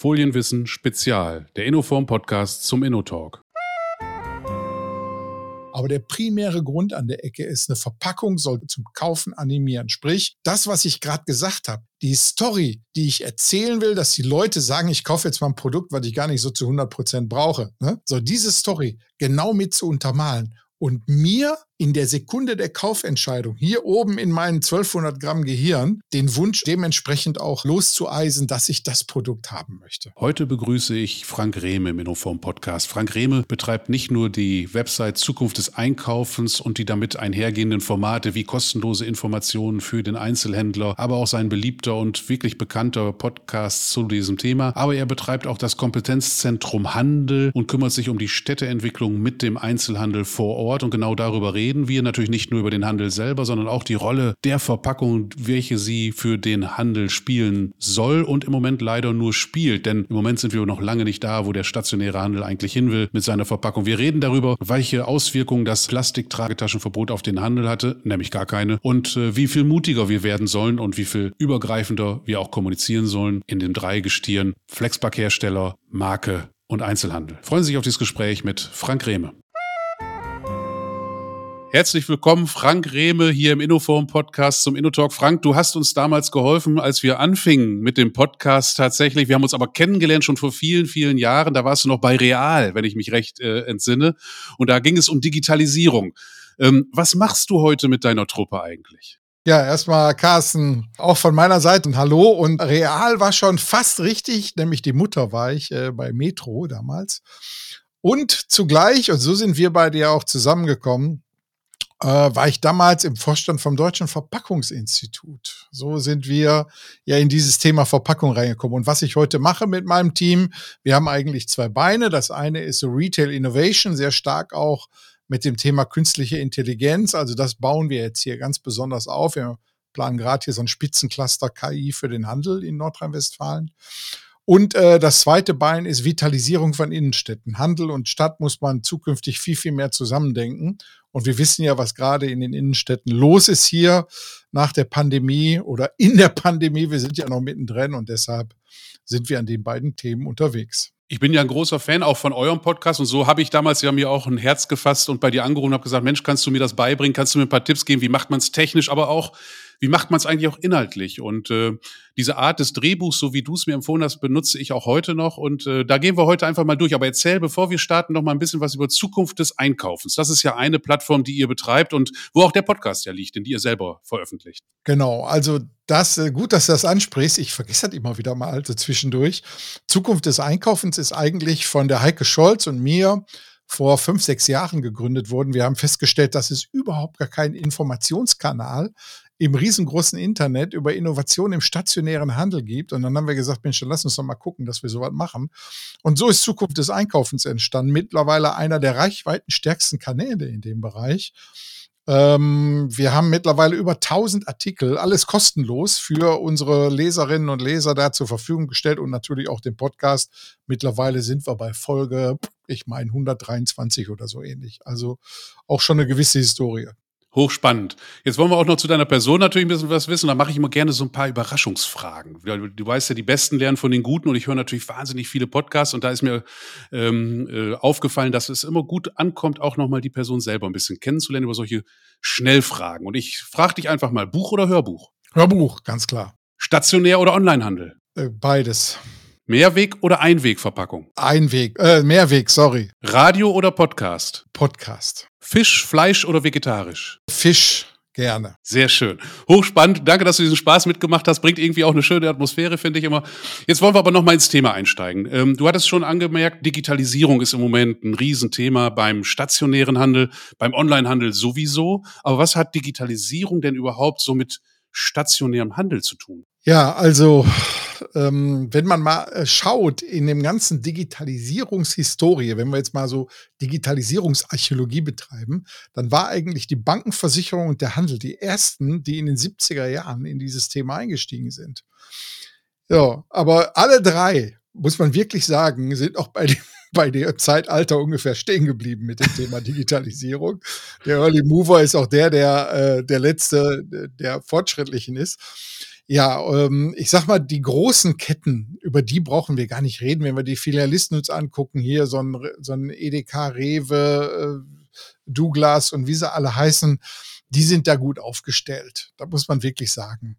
Folienwissen Spezial, der Innoform Podcast zum InnoTalk. Aber der primäre Grund an der Ecke ist, eine Verpackung soll zum Kaufen animieren. Sprich, das, was ich gerade gesagt habe, die Story, die ich erzählen will, dass die Leute sagen, ich kaufe jetzt mal ein Produkt, was ich gar nicht so zu 100 Prozent brauche. Ne? So diese Story genau mit zu untermalen und mir in der Sekunde der Kaufentscheidung hier oben in meinen 1200 Gramm Gehirn den Wunsch dementsprechend auch loszueisen, dass ich das Produkt haben möchte. Heute begrüße ich Frank Rehme im Innoform Podcast. Frank Rehme betreibt nicht nur die Website Zukunft des Einkaufens und die damit einhergehenden Formate wie kostenlose Informationen für den Einzelhändler, aber auch sein beliebter und wirklich bekannter Podcast zu diesem Thema. Aber er betreibt auch das Kompetenzzentrum Handel und kümmert sich um die Städteentwicklung mit dem Einzelhandel vor Ort. Und genau darüber reden reden wir natürlich nicht nur über den Handel selber, sondern auch die Rolle der Verpackung, welche sie für den Handel spielen soll und im Moment leider nur spielt. Denn im Moment sind wir noch lange nicht da, wo der stationäre Handel eigentlich hin will mit seiner Verpackung. Wir reden darüber, welche Auswirkungen das Plastiktragetaschenverbot auf den Handel hatte, nämlich gar keine, und äh, wie viel mutiger wir werden sollen und wie viel übergreifender wir auch kommunizieren sollen in dem Dreigestirn Flexpackhersteller, Marke und Einzelhandel. Freuen Sie sich auf dieses Gespräch mit Frank Rehme. Herzlich willkommen, Frank Rehme, hier im Innoforum Podcast zum InnoTalk. Frank, du hast uns damals geholfen, als wir anfingen mit dem Podcast tatsächlich. Wir haben uns aber kennengelernt schon vor vielen, vielen Jahren. Da warst du noch bei Real, wenn ich mich recht äh, entsinne. Und da ging es um Digitalisierung. Ähm, was machst du heute mit deiner Truppe eigentlich? Ja, erstmal Carsten, auch von meiner Seite ein Hallo. Und Real war schon fast richtig, nämlich die Mutter war ich äh, bei Metro damals. Und zugleich, und so sind wir beide ja auch zusammengekommen, äh, war ich damals im Vorstand vom Deutschen Verpackungsinstitut. So sind wir ja in dieses Thema Verpackung reingekommen. Und was ich heute mache mit meinem Team, wir haben eigentlich zwei Beine. Das eine ist Retail Innovation, sehr stark auch mit dem Thema künstliche Intelligenz. Also das bauen wir jetzt hier ganz besonders auf. Wir planen gerade hier so ein Spitzencluster KI für den Handel in Nordrhein-Westfalen. Und äh, das zweite Bein ist Vitalisierung von Innenstädten. Handel und Stadt muss man zukünftig viel, viel mehr zusammendenken. Und wir wissen ja, was gerade in den Innenstädten los ist hier nach der Pandemie oder in der Pandemie. Wir sind ja noch mittendrin und deshalb sind wir an den beiden Themen unterwegs. Ich bin ja ein großer Fan auch von eurem Podcast und so habe ich damals ja mir auch ein Herz gefasst und bei dir angerufen und habe gesagt, Mensch, kannst du mir das beibringen? Kannst du mir ein paar Tipps geben? Wie macht man es technisch, aber auch wie macht man es eigentlich auch inhaltlich? Und äh, diese Art des Drehbuchs, so wie du es mir empfohlen hast, benutze ich auch heute noch. Und äh, da gehen wir heute einfach mal durch. Aber erzähl, bevor wir starten, noch mal ein bisschen was über Zukunft des Einkaufens. Das ist ja eine Plattform, die ihr betreibt und wo auch der Podcast ja liegt, den ihr selber veröffentlicht. Genau, also das, äh, gut, dass du das ansprichst. Ich vergesse das immer wieder mal also zwischendurch. Zukunft des Einkaufens ist eigentlich von der Heike Scholz und mir vor fünf, sechs Jahren gegründet worden. Wir haben festgestellt, dass es überhaupt gar keinen Informationskanal im riesengroßen Internet über Innovation im stationären Handel gibt. Und dann haben wir gesagt, Mensch, dann lass uns doch mal gucken, dass wir sowas machen. Und so ist Zukunft des Einkaufens entstanden. Mittlerweile einer der reichweitenstärksten Kanäle in dem Bereich. Ähm, wir haben mittlerweile über 1000 Artikel, alles kostenlos für unsere Leserinnen und Leser da zur Verfügung gestellt und natürlich auch den Podcast. Mittlerweile sind wir bei Folge, ich meine, 123 oder so ähnlich. Also auch schon eine gewisse Historie. Hochspannend. Jetzt wollen wir auch noch zu deiner Person natürlich ein bisschen was wissen. Da mache ich immer gerne so ein paar Überraschungsfragen. Du weißt ja, die Besten lernen von den Guten und ich höre natürlich wahnsinnig viele Podcasts und da ist mir ähm, äh, aufgefallen, dass es immer gut ankommt, auch nochmal die Person selber ein bisschen kennenzulernen über solche Schnellfragen. Und ich frage dich einfach mal, Buch oder Hörbuch? Hörbuch, ganz klar. Stationär oder Onlinehandel? Äh, beides. Mehrweg oder Einwegverpackung? Einweg, äh, Mehrweg, sorry. Radio oder Podcast? Podcast. Fisch, Fleisch oder vegetarisch? Fisch, gerne. Sehr schön. Hochspannend. Danke, dass du diesen Spaß mitgemacht hast. Bringt irgendwie auch eine schöne Atmosphäre, finde ich immer. Jetzt wollen wir aber noch mal ins Thema einsteigen. Ähm, du hattest schon angemerkt, Digitalisierung ist im Moment ein Riesenthema beim stationären Handel, beim Onlinehandel sowieso. Aber was hat Digitalisierung denn überhaupt so mit stationärem Handel zu tun? Ja, also ähm, wenn man mal äh, schaut in dem ganzen Digitalisierungshistorie, wenn wir jetzt mal so Digitalisierungsarchäologie betreiben, dann war eigentlich die Bankenversicherung und der Handel die ersten, die in den 70er Jahren in dieses Thema eingestiegen sind. Ja, aber alle drei, muss man wirklich sagen, sind auch bei dem bei dem Zeitalter ungefähr stehen geblieben mit dem Thema Digitalisierung. Der Early Mover ist auch der, der äh, der letzte, der fortschrittlichen ist. Ja, ähm, ich sag mal, die großen Ketten, über die brauchen wir gar nicht reden, wenn wir die Filialisten uns angucken. Hier so ein, so ein EDK, Rewe, äh, Douglas und wie sie alle heißen, die sind da gut aufgestellt. Da muss man wirklich sagen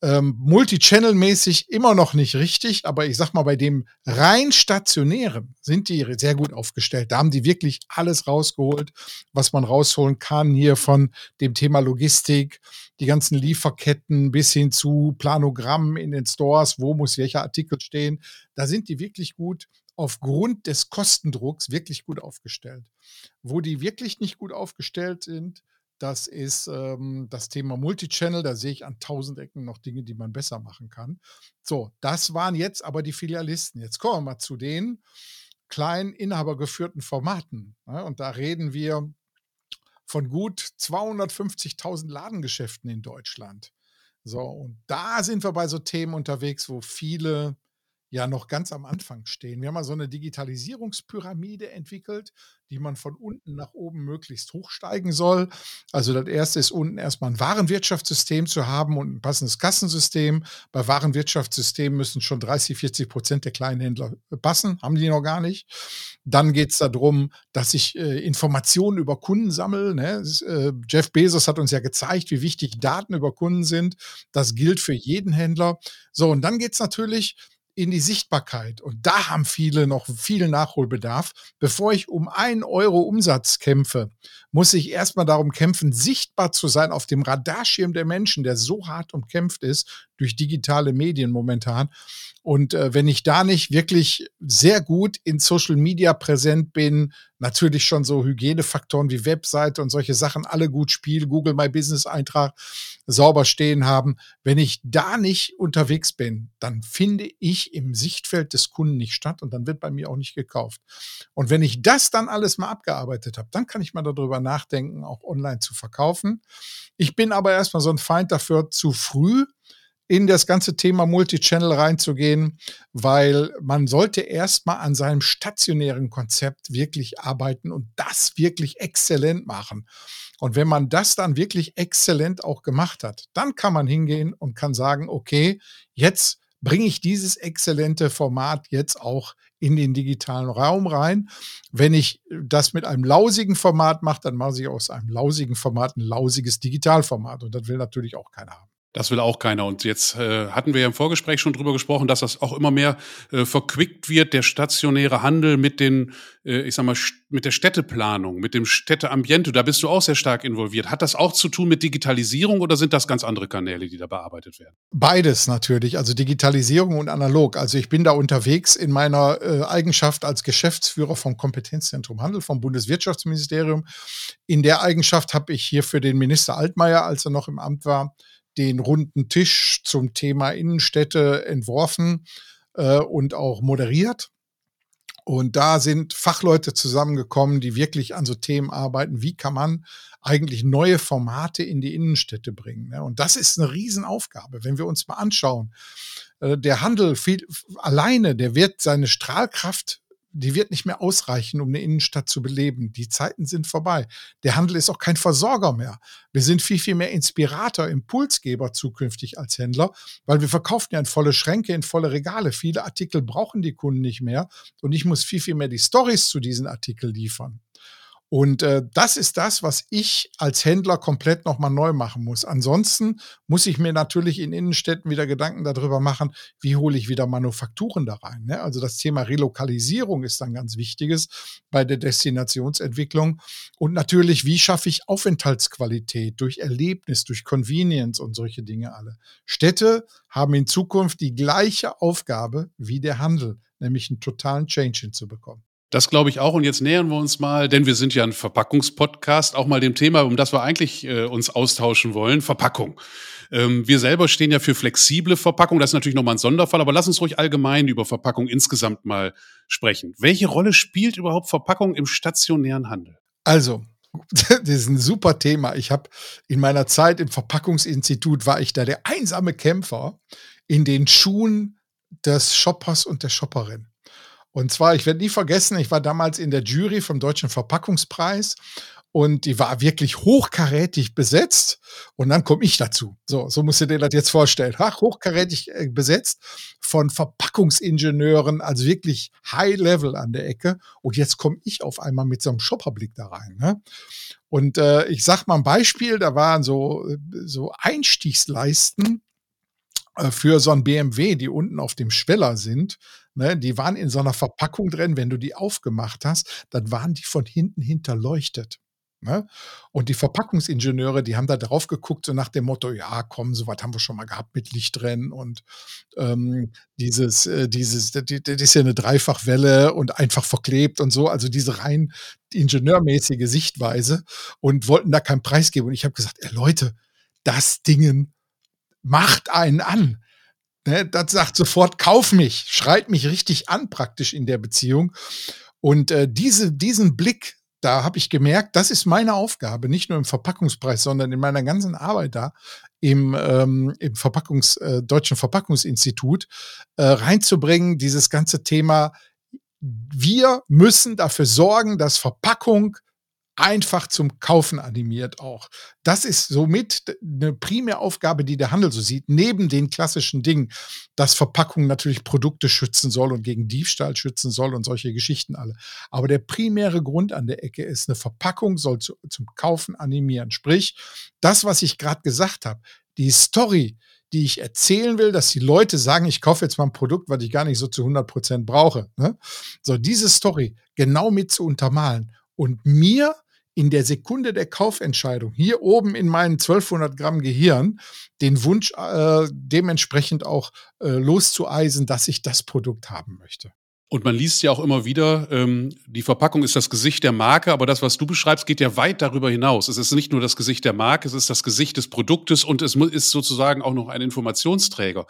ähm, Multichannel-mäßig immer noch nicht richtig, aber ich sag mal, bei dem rein stationären sind die sehr gut aufgestellt. Da haben die wirklich alles rausgeholt, was man rausholen kann, hier von dem Thema Logistik, die ganzen Lieferketten bis hin zu Planogrammen in den Stores, wo muss welcher Artikel stehen. Da sind die wirklich gut aufgrund des Kostendrucks wirklich gut aufgestellt. Wo die wirklich nicht gut aufgestellt sind, das ist ähm, das Thema Multichannel. Da sehe ich an tausend Ecken noch Dinge, die man besser machen kann. So, das waren jetzt aber die Filialisten. Jetzt kommen wir mal zu den kleinen inhabergeführten Formaten. Ja, und da reden wir von gut 250.000 Ladengeschäften in Deutschland. So, und da sind wir bei so Themen unterwegs, wo viele ja noch ganz am Anfang stehen. Wir haben mal so eine Digitalisierungspyramide entwickelt, die man von unten nach oben möglichst hochsteigen soll. Also das erste ist unten erstmal ein Warenwirtschaftssystem zu haben und ein passendes Kassensystem. Bei Warenwirtschaftssystemen müssen schon 30, 40 Prozent der kleinen Händler passen, haben die noch gar nicht. Dann geht es darum, dass ich äh, Informationen über Kunden sammle. Ne? Äh, Jeff Bezos hat uns ja gezeigt, wie wichtig Daten über Kunden sind. Das gilt für jeden Händler. So, und dann geht es natürlich in die Sichtbarkeit. Und da haben viele noch viel Nachholbedarf. Bevor ich um einen Euro Umsatz kämpfe, muss ich erstmal darum kämpfen, sichtbar zu sein auf dem Radarschirm der Menschen, der so hart umkämpft ist durch digitale Medien momentan. Und äh, wenn ich da nicht wirklich sehr gut in Social Media präsent bin, natürlich schon so Hygienefaktoren wie Webseite und solche Sachen alle gut spielen, Google My Business Eintrag sauber stehen haben. Wenn ich da nicht unterwegs bin, dann finde ich im Sichtfeld des Kunden nicht statt und dann wird bei mir auch nicht gekauft. Und wenn ich das dann alles mal abgearbeitet habe, dann kann ich mal darüber nachdenken, auch online zu verkaufen. Ich bin aber erstmal so ein Feind dafür, zu früh in das ganze Thema Multichannel reinzugehen, weil man sollte erstmal an seinem stationären Konzept wirklich arbeiten und das wirklich exzellent machen. Und wenn man das dann wirklich exzellent auch gemacht hat, dann kann man hingehen und kann sagen, okay, jetzt bringe ich dieses exzellente Format jetzt auch in den digitalen Raum rein. Wenn ich das mit einem lausigen Format mache, dann mache ich aus einem lausigen Format ein lausiges Digitalformat. Und das will natürlich auch keiner haben. Das will auch keiner. Und jetzt äh, hatten wir ja im Vorgespräch schon drüber gesprochen, dass das auch immer mehr äh, verquickt wird, der stationäre Handel mit den, äh, ich sag mal, mit der Städteplanung, mit dem Städteambiente. Da bist du auch sehr stark involviert. Hat das auch zu tun mit Digitalisierung oder sind das ganz andere Kanäle, die da bearbeitet werden? Beides natürlich, also Digitalisierung und analog. Also ich bin da unterwegs in meiner äh, Eigenschaft als Geschäftsführer vom Kompetenzzentrum Handel vom Bundeswirtschaftsministerium. In der Eigenschaft habe ich hier für den Minister Altmaier, als er noch im Amt war, den runden Tisch zum Thema Innenstädte entworfen äh, und auch moderiert. Und da sind Fachleute zusammengekommen, die wirklich an so Themen arbeiten. Wie kann man eigentlich neue Formate in die Innenstädte bringen? Ne? Und das ist eine Riesenaufgabe. Wenn wir uns mal anschauen, äh, der Handel viel, alleine, der wird seine Strahlkraft die wird nicht mehr ausreichen, um eine Innenstadt zu beleben. Die Zeiten sind vorbei. Der Handel ist auch kein Versorger mehr. Wir sind viel, viel mehr Inspirator, Impulsgeber zukünftig als Händler, weil wir verkaufen ja in volle Schränke, in volle Regale. Viele Artikel brauchen die Kunden nicht mehr und ich muss viel, viel mehr die Stories zu diesen Artikeln liefern. Und äh, das ist das, was ich als Händler komplett nochmal neu machen muss. Ansonsten muss ich mir natürlich in Innenstädten wieder Gedanken darüber machen, wie hole ich wieder Manufakturen da rein. Ne? Also das Thema Relokalisierung ist ein ganz wichtiges bei der Destinationsentwicklung. Und natürlich, wie schaffe ich Aufenthaltsqualität durch Erlebnis, durch Convenience und solche Dinge alle. Städte haben in Zukunft die gleiche Aufgabe wie der Handel, nämlich einen totalen Change hinzubekommen. Das glaube ich auch. Und jetzt nähern wir uns mal, denn wir sind ja ein Verpackungspodcast, auch mal dem Thema, um das wir eigentlich äh, uns austauschen wollen, Verpackung. Ähm, wir selber stehen ja für flexible Verpackung. Das ist natürlich nochmal ein Sonderfall, aber lass uns ruhig allgemein über Verpackung insgesamt mal sprechen. Welche Rolle spielt überhaupt Verpackung im stationären Handel? Also, das ist ein super Thema. Ich habe in meiner Zeit im Verpackungsinstitut war ich da der einsame Kämpfer in den Schuhen des Shoppers und der Shopperin. Und zwar, ich werde nie vergessen, ich war damals in der Jury vom Deutschen Verpackungspreis und die war wirklich hochkarätig besetzt. Und dann komme ich dazu. So, so musst du dir das jetzt vorstellen. Ach, hochkarätig äh, besetzt von Verpackungsingenieuren, also wirklich High Level an der Ecke. Und jetzt komme ich auf einmal mit so einem Shopperblick da rein. Ne? Und äh, ich sag mal ein Beispiel, da waren so, so Einstiegsleisten äh, für so ein BMW, die unten auf dem Schweller sind. Ne, die waren in so einer Verpackung drin, wenn du die aufgemacht hast, dann waren die von hinten hinterleuchtet. Ne? Und die Verpackungsingenieure, die haben da drauf geguckt, so nach dem Motto, ja, komm, so was haben wir schon mal gehabt mit Licht drin und ähm, dieses, äh, dieses, das, das ist ja eine Dreifachwelle und einfach verklebt und so, also diese rein ingenieurmäßige Sichtweise und wollten da keinen Preis geben. Und ich habe gesagt, ey, Leute, das Dingen macht einen an. Ne, das sagt sofort, kauf mich, schreit mich richtig an praktisch in der Beziehung. Und äh, diese, diesen Blick da habe ich gemerkt, das ist meine Aufgabe, nicht nur im Verpackungspreis, sondern in meiner ganzen Arbeit da im, ähm, im Verpackungs, äh, Deutschen Verpackungsinstitut äh, reinzubringen, dieses ganze Thema. Wir müssen dafür sorgen, dass Verpackung einfach zum Kaufen animiert auch. Das ist somit eine Primäraufgabe, die der Handel so sieht, neben den klassischen Dingen, dass Verpackung natürlich Produkte schützen soll und gegen Diebstahl schützen soll und solche Geschichten alle. Aber der primäre Grund an der Ecke ist, eine Verpackung soll zu, zum Kaufen animieren. Sprich, das, was ich gerade gesagt habe, die Story, die ich erzählen will, dass die Leute sagen, ich kaufe jetzt mal ein Produkt, was ich gar nicht so zu 100 Prozent brauche. Ne? So, diese Story genau mit zu untermalen und mir in der Sekunde der Kaufentscheidung hier oben in meinen 1200 Gramm Gehirn den Wunsch äh, dementsprechend auch äh, loszueisen, dass ich das Produkt haben möchte. Und man liest ja auch immer wieder, ähm, die Verpackung ist das Gesicht der Marke, aber das, was du beschreibst, geht ja weit darüber hinaus. Es ist nicht nur das Gesicht der Marke, es ist das Gesicht des Produktes und es ist sozusagen auch noch ein Informationsträger.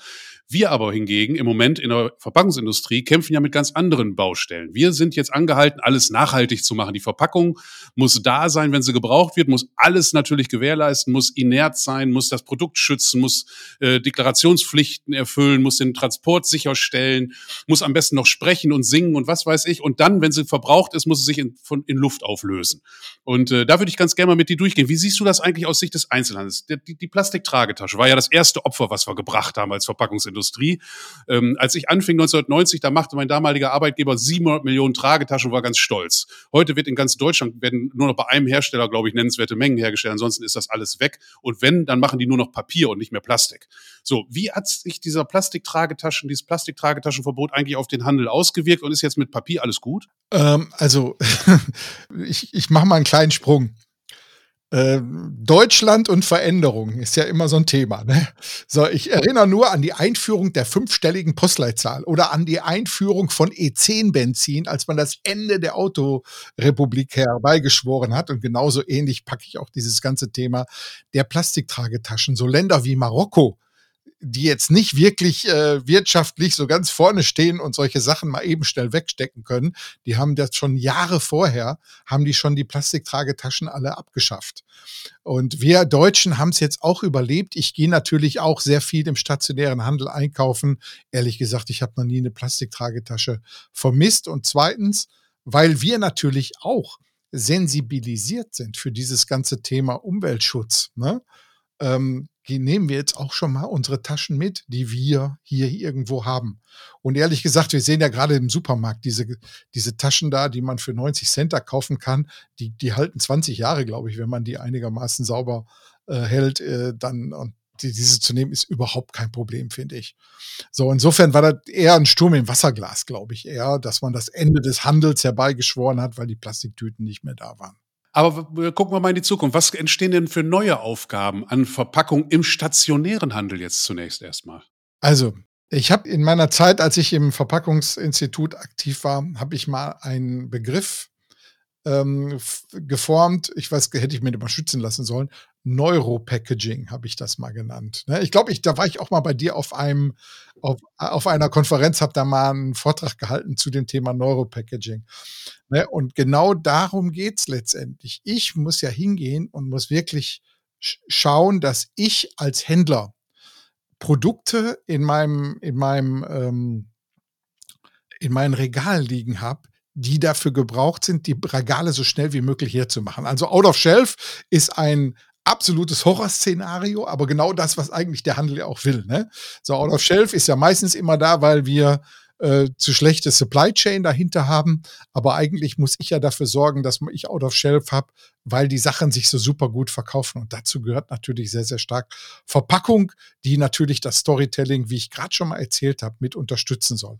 Wir aber hingegen im Moment in der Verpackungsindustrie kämpfen ja mit ganz anderen Baustellen. Wir sind jetzt angehalten, alles nachhaltig zu machen. Die Verpackung muss da sein, wenn sie gebraucht wird, muss alles natürlich gewährleisten, muss inert sein, muss das Produkt schützen, muss äh, Deklarationspflichten erfüllen, muss den Transport sicherstellen, muss am besten noch sprechen und singen und was weiß ich. Und dann, wenn sie verbraucht ist, muss sie sich in, von, in Luft auflösen. Und äh, da würde ich ganz gerne mal mit dir durchgehen. Wie siehst du das eigentlich aus Sicht des Einzelhandels? Die, die, die Plastiktragetasche war ja das erste Opfer, was wir gebracht haben als Verpackungsindustrie. Industrie. Ähm, als ich anfing 1990, da machte mein damaliger Arbeitgeber 700 Millionen Tragetaschen und war ganz stolz. Heute wird in ganz Deutschland werden nur noch bei einem Hersteller, glaube ich, nennenswerte Mengen hergestellt. Ansonsten ist das alles weg. Und wenn, dann machen die nur noch Papier und nicht mehr Plastik. So, wie hat sich dieser Plastiktragetaschen, dieses Plastiktragetaschenverbot eigentlich auf den Handel ausgewirkt und ist jetzt mit Papier alles gut? Ähm, also, ich, ich mache mal einen kleinen Sprung. Ähm, Deutschland und Veränderung ist ja immer so ein Thema. Ne? So, ich erinnere nur an die Einführung der fünfstelligen Postleitzahl oder an die Einführung von E10-Benzin, als man das Ende der Autorepublik herbeigeschworen hat. Und genauso ähnlich packe ich auch dieses ganze Thema der Plastiktragetaschen. So Länder wie Marokko, die jetzt nicht wirklich äh, wirtschaftlich so ganz vorne stehen und solche Sachen mal eben schnell wegstecken können, die haben das schon Jahre vorher, haben die schon die Plastiktragetaschen alle abgeschafft. Und wir Deutschen haben es jetzt auch überlebt. Ich gehe natürlich auch sehr viel im stationären Handel einkaufen. Ehrlich gesagt, ich habe noch nie eine Plastiktragetasche vermisst. Und zweitens, weil wir natürlich auch sensibilisiert sind für dieses ganze Thema Umweltschutz. Ne? Ähm, nehmen wir jetzt auch schon mal unsere Taschen mit, die wir hier irgendwo haben. Und ehrlich gesagt, wir sehen ja gerade im Supermarkt diese, diese Taschen da, die man für 90 Cent da kaufen kann, die, die halten 20 Jahre, glaube ich, wenn man die einigermaßen sauber äh, hält, äh, dann und die, diese zu nehmen, ist überhaupt kein Problem, finde ich. So, insofern war das eher ein Sturm im Wasserglas, glaube ich, eher, dass man das Ende des Handels herbeigeschworen hat, weil die Plastiktüten nicht mehr da waren. Aber gucken wir mal in die Zukunft. Was entstehen denn für neue Aufgaben an Verpackung im stationären Handel jetzt zunächst erstmal? Also, ich habe in meiner Zeit, als ich im Verpackungsinstitut aktiv war, habe ich mal einen Begriff ähm, geformt. Ich weiß, hätte ich mir mal schützen lassen sollen. Neuropackaging habe ich das mal genannt. Ne? Ich glaube, ich, da war ich auch mal bei dir auf einem, auf, auf einer Konferenz, habe da mal einen Vortrag gehalten zu dem Thema Neuropackaging. Ne? Und genau darum geht es letztendlich. Ich muss ja hingehen und muss wirklich schauen, dass ich als Händler Produkte in meinem, in meinem, ähm, in meinen Regal liegen habe, die dafür gebraucht sind, die Regale so schnell wie möglich herzumachen. Also Out of Shelf ist ein absolutes Horrorszenario, aber genau das, was eigentlich der Handel ja auch will. Ne? So Out of Shelf ist ja meistens immer da, weil wir äh, zu schlechte Supply Chain dahinter haben. Aber eigentlich muss ich ja dafür sorgen, dass ich Out of Shelf habe, weil die Sachen sich so super gut verkaufen. Und dazu gehört natürlich sehr, sehr stark Verpackung, die natürlich das Storytelling, wie ich gerade schon mal erzählt habe, mit unterstützen soll.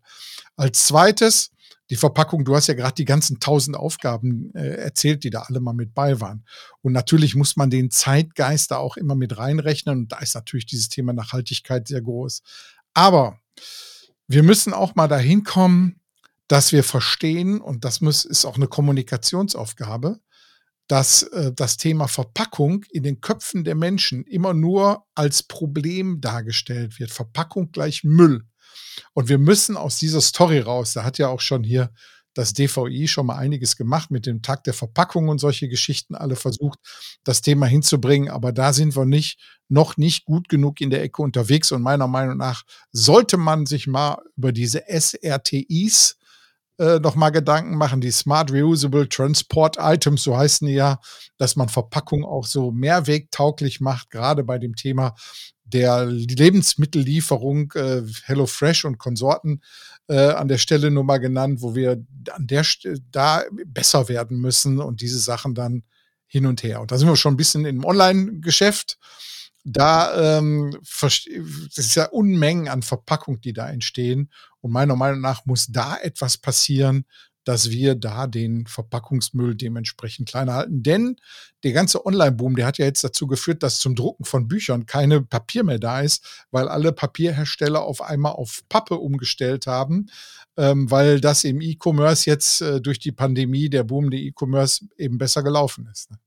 Als zweites, die Verpackung, du hast ja gerade die ganzen tausend Aufgaben äh, erzählt, die da alle mal mit bei waren. Und natürlich muss man den Zeitgeist da auch immer mit reinrechnen. Und da ist natürlich dieses Thema Nachhaltigkeit sehr groß. Aber wir müssen auch mal dahin kommen, dass wir verstehen, und das muss, ist auch eine Kommunikationsaufgabe, dass äh, das Thema Verpackung in den Köpfen der Menschen immer nur als Problem dargestellt wird. Verpackung gleich Müll. Und wir müssen aus dieser Story raus, da hat ja auch schon hier das DVI schon mal einiges gemacht mit dem Tag der Verpackung und solche Geschichten alle versucht, das Thema hinzubringen. Aber da sind wir nicht, noch nicht gut genug in der Ecke unterwegs. Und meiner Meinung nach sollte man sich mal über diese SRTIs äh, noch mal Gedanken machen, die Smart Reusable Transport Items, so heißen die ja, dass man Verpackung auch so mehrwegtauglich macht, gerade bei dem Thema der Lebensmittellieferung, äh, HelloFresh und Konsorten äh, an der Stelle nur mal genannt, wo wir an der Stelle da besser werden müssen und diese Sachen dann hin und her. Und da sind wir schon ein bisschen im Online-Geschäft. Da ähm, ist ja Unmengen an Verpackung, die da entstehen. Und meiner Meinung nach muss da etwas passieren, dass wir da den Verpackungsmüll dementsprechend kleiner halten. Denn der ganze Online-Boom, der hat ja jetzt dazu geführt, dass zum Drucken von Büchern keine Papier mehr da ist, weil alle Papierhersteller auf einmal auf Pappe umgestellt haben, ähm, weil das im E-Commerce jetzt äh, durch die Pandemie, der Boom der E-Commerce eben besser gelaufen ist. Ne?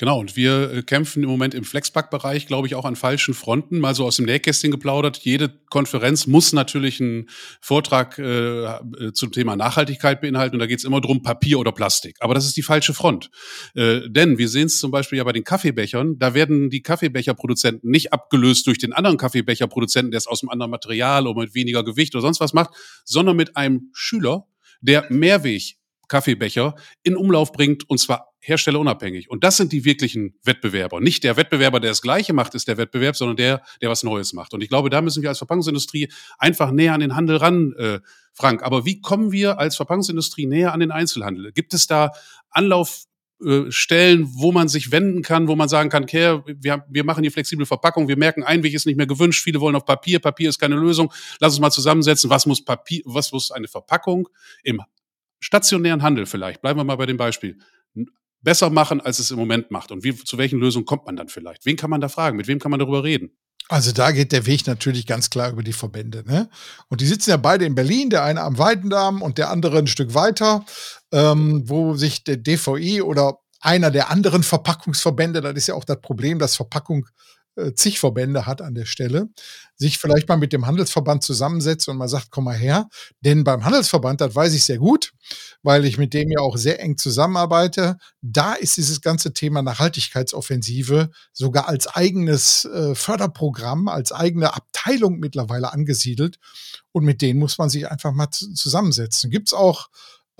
Genau, und wir äh, kämpfen im Moment im Flexpack-Bereich, glaube ich, auch an falschen Fronten. Mal so aus dem Nähkästchen geplaudert. Jede Konferenz muss natürlich einen Vortrag äh, äh zum Thema Nachhaltigkeit beinhalten. Und da geht es immer drum Papier oder Plastik. Aber das ist die falsche Front. Äh, denn wir sehen es zum Beispiel ja bei den Kaffeebechern. Da werden die Kaffeebecherproduzenten nicht abgelöst durch den anderen Kaffeebecherproduzenten, der es aus einem anderen Material oder mit weniger Gewicht oder sonst was macht, sondern mit einem Schüler, der Mehrweg Kaffeebecher in Umlauf bringt und zwar herstellerunabhängig. Und das sind die wirklichen Wettbewerber. Nicht der Wettbewerber, der das Gleiche macht, ist der Wettbewerb, sondern der, der was Neues macht. Und ich glaube, da müssen wir als Verpackungsindustrie einfach näher an den Handel ran, äh, Frank. Aber wie kommen wir als Verpackungsindustrie näher an den Einzelhandel? Gibt es da Anlauf äh, Stellen, wo man sich wenden kann, wo man sagen kann, okay, wir, wir machen die flexible Verpackung, wir merken, Einweg ist nicht mehr gewünscht, viele wollen auf Papier, Papier ist keine Lösung. Lass uns mal zusammensetzen, was muss Papier, was muss eine Verpackung im stationären Handel vielleicht, bleiben wir mal bei dem Beispiel, besser machen, als es im Moment macht? Und wie, zu welchen Lösungen kommt man dann vielleicht? Wen kann man da fragen? Mit wem kann man darüber reden? Also da geht der Weg natürlich ganz klar über die Verbände. Ne? Und die sitzen ja beide in Berlin, der eine am Weidendamm und der andere ein Stück weiter, ähm, wo sich der DVI oder einer der anderen Verpackungsverbände, das ist ja auch das Problem, dass Verpackung zig Verbände hat an der Stelle, sich vielleicht mal mit dem Handelsverband zusammensetzt und mal sagt, komm mal her. Denn beim Handelsverband, das weiß ich sehr gut, weil ich mit dem ja auch sehr eng zusammenarbeite, da ist dieses ganze Thema Nachhaltigkeitsoffensive sogar als eigenes äh, Förderprogramm, als eigene Abteilung mittlerweile angesiedelt. Und mit denen muss man sich einfach mal zusammensetzen. Gibt es auch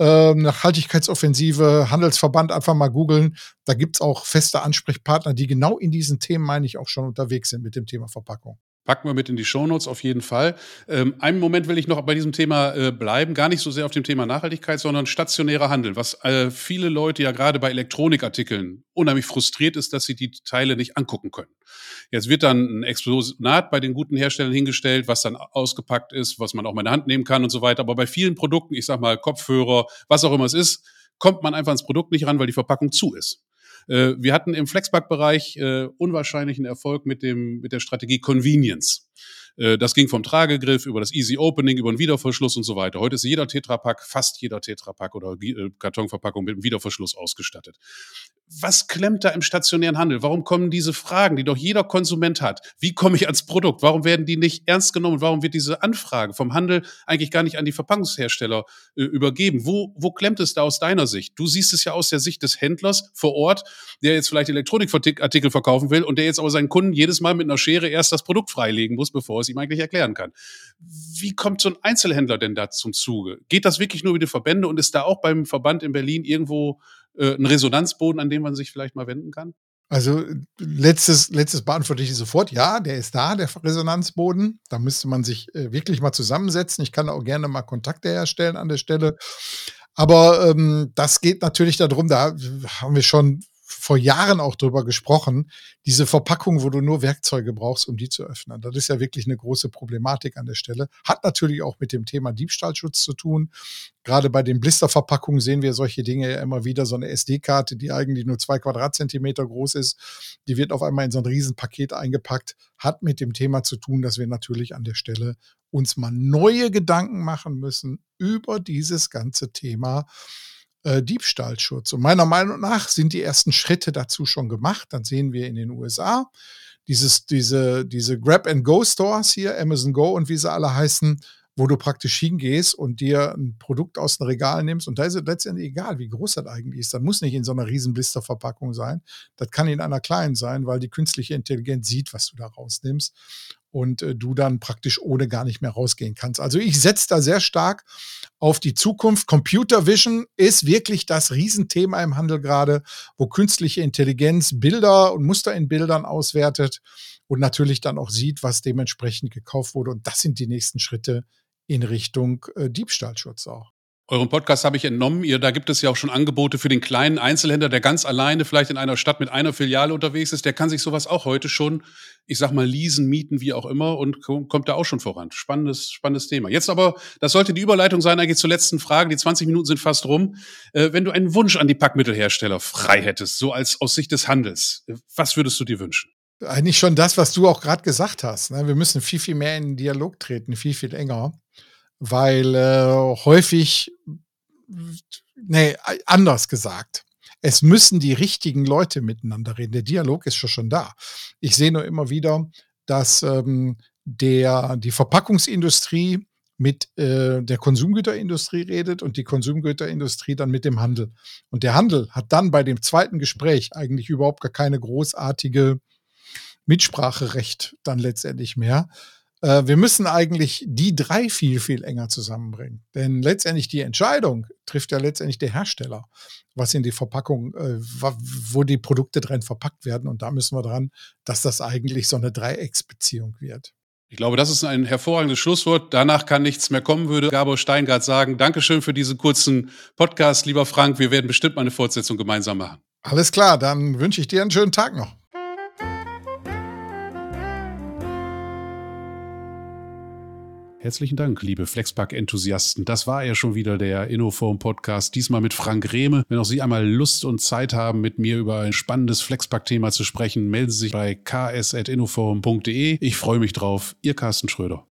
äh, Nachhaltigkeitsoffensive, Handelsverband einfach mal googeln. Da gibt es auch feste Ansprechpartner, die genau in diesen Themen, meine ich, auch schon unterwegs sind mit dem Thema Verpackung. Packen wir mit in die Shownotes auf jeden Fall. Ähm, einen Moment will ich noch bei diesem Thema äh, bleiben, gar nicht so sehr auf dem Thema Nachhaltigkeit, sondern stationärer Handel, was äh, viele Leute ja gerade bei Elektronikartikeln unheimlich frustriert ist, dass sie die Teile nicht angucken können. Jetzt wird dann ein Explosonat bei den guten Herstellern hingestellt, was dann ausgepackt ist, was man auch mal in der Hand nehmen kann und so weiter. Aber bei vielen Produkten, ich sag mal Kopfhörer, was auch immer es ist, kommt man einfach ans Produkt nicht ran, weil die Verpackung zu ist. Äh, wir hatten im Flexpack-Bereich äh, unwahrscheinlichen Erfolg mit, dem, mit der Strategie Convenience. Äh, das ging vom Tragegriff über das Easy Opening, über den Wiederverschluss und so weiter. Heute ist jeder Tetrapack, fast jeder Tetrapack oder äh, Kartonverpackung mit einem Wiederverschluss ausgestattet. Was klemmt da im stationären Handel? Warum kommen diese Fragen, die doch jeder Konsument hat? Wie komme ich ans Produkt? Warum werden die nicht ernst genommen? Warum wird diese Anfrage vom Handel eigentlich gar nicht an die Verpackungshersteller äh, übergeben? Wo, wo klemmt es da aus deiner Sicht? Du siehst es ja aus der Sicht des Händlers vor Ort, der jetzt vielleicht Elektronikartikel verkaufen will und der jetzt aber seinen Kunden jedes Mal mit einer Schere erst das Produkt freilegen muss, bevor es ihm eigentlich erklären kann. Wie kommt so ein Einzelhändler denn da zum Zuge? Geht das wirklich nur über die Verbände und ist da auch beim Verband in Berlin irgendwo äh, ein Resonanzboden, an dem man sich vielleicht mal wenden kann? Also letztes, letztes beantworte ich sofort. Ja, der ist da, der Resonanzboden. Da müsste man sich äh, wirklich mal zusammensetzen. Ich kann auch gerne mal Kontakte herstellen an der Stelle. Aber ähm, das geht natürlich darum, da haben wir schon vor Jahren auch drüber gesprochen, diese Verpackung, wo du nur Werkzeuge brauchst, um die zu öffnen. Das ist ja wirklich eine große Problematik an der Stelle. Hat natürlich auch mit dem Thema Diebstahlschutz zu tun. Gerade bei den Blisterverpackungen sehen wir solche Dinge ja immer wieder. So eine SD-Karte, die eigentlich nur zwei Quadratzentimeter groß ist, die wird auf einmal in so ein Riesenpaket eingepackt. Hat mit dem Thema zu tun, dass wir natürlich an der Stelle uns mal neue Gedanken machen müssen über dieses ganze Thema äh, Diebstahlschutz. Und meiner Meinung nach sind die ersten Schritte dazu schon gemacht. Dann sehen wir in den USA dieses, diese, diese Grab-and-Go-Stores hier, Amazon Go und wie sie alle heißen, wo du praktisch hingehst und dir ein Produkt aus dem Regal nimmst. Und da ist es letztendlich egal, wie groß das eigentlich ist. Das muss nicht in so einer riesen Blisterverpackung sein. Das kann in einer kleinen sein, weil die künstliche Intelligenz sieht, was du da rausnimmst und äh, du dann praktisch ohne gar nicht mehr rausgehen kannst. Also ich setze da sehr stark auf die Zukunft. Computer Vision ist wirklich das Riesenthema im Handel gerade, wo künstliche Intelligenz Bilder und Muster in Bildern auswertet und natürlich dann auch sieht, was dementsprechend gekauft wurde. Und das sind die nächsten Schritte in Richtung äh, Diebstahlschutz auch. Euren Podcast habe ich entnommen. Ihr, da gibt es ja auch schon Angebote für den kleinen Einzelhändler, der ganz alleine vielleicht in einer Stadt mit einer Filiale unterwegs ist. Der kann sich sowas auch heute schon, ich sag mal, leasen, mieten, wie auch immer und kommt da auch schon voran. Spannendes, spannendes Thema. Jetzt aber, das sollte die Überleitung sein, eigentlich zur letzten Frage. Die 20 Minuten sind fast rum. Äh, wenn du einen Wunsch an die Packmittelhersteller frei hättest, so als aus Sicht des Handels, was würdest du dir wünschen? Eigentlich schon das, was du auch gerade gesagt hast. Ne? Wir müssen viel, viel mehr in den Dialog treten, viel, viel enger weil äh, häufig, nee, anders gesagt, es müssen die richtigen Leute miteinander reden. Der Dialog ist schon schon da. Ich sehe nur immer wieder, dass ähm, der, die Verpackungsindustrie mit äh, der Konsumgüterindustrie redet und die Konsumgüterindustrie dann mit dem Handel. Und der Handel hat dann bei dem zweiten Gespräch eigentlich überhaupt gar keine großartige Mitspracherecht dann letztendlich mehr, äh, wir müssen eigentlich die drei viel, viel enger zusammenbringen. Denn letztendlich die Entscheidung trifft ja letztendlich der Hersteller, was in die Verpackung, äh, wo die Produkte drin verpackt werden. Und da müssen wir dran, dass das eigentlich so eine Dreiecksbeziehung wird. Ich glaube, das ist ein hervorragendes Schlusswort. Danach kann nichts mehr kommen, würde Gabor Steingart sagen. Dankeschön für diesen kurzen Podcast, lieber Frank. Wir werden bestimmt mal eine Fortsetzung gemeinsam machen. Alles klar, dann wünsche ich dir einen schönen Tag noch. Herzlichen Dank, liebe Flexpack-Enthusiasten. Das war ja schon wieder der Innoform-Podcast, diesmal mit Frank Rehme. Wenn auch Sie einmal Lust und Zeit haben, mit mir über ein spannendes Flexpack-Thema zu sprechen, melden Sie sich bei ks.innoform.de. Ich freue mich drauf. Ihr Carsten Schröder.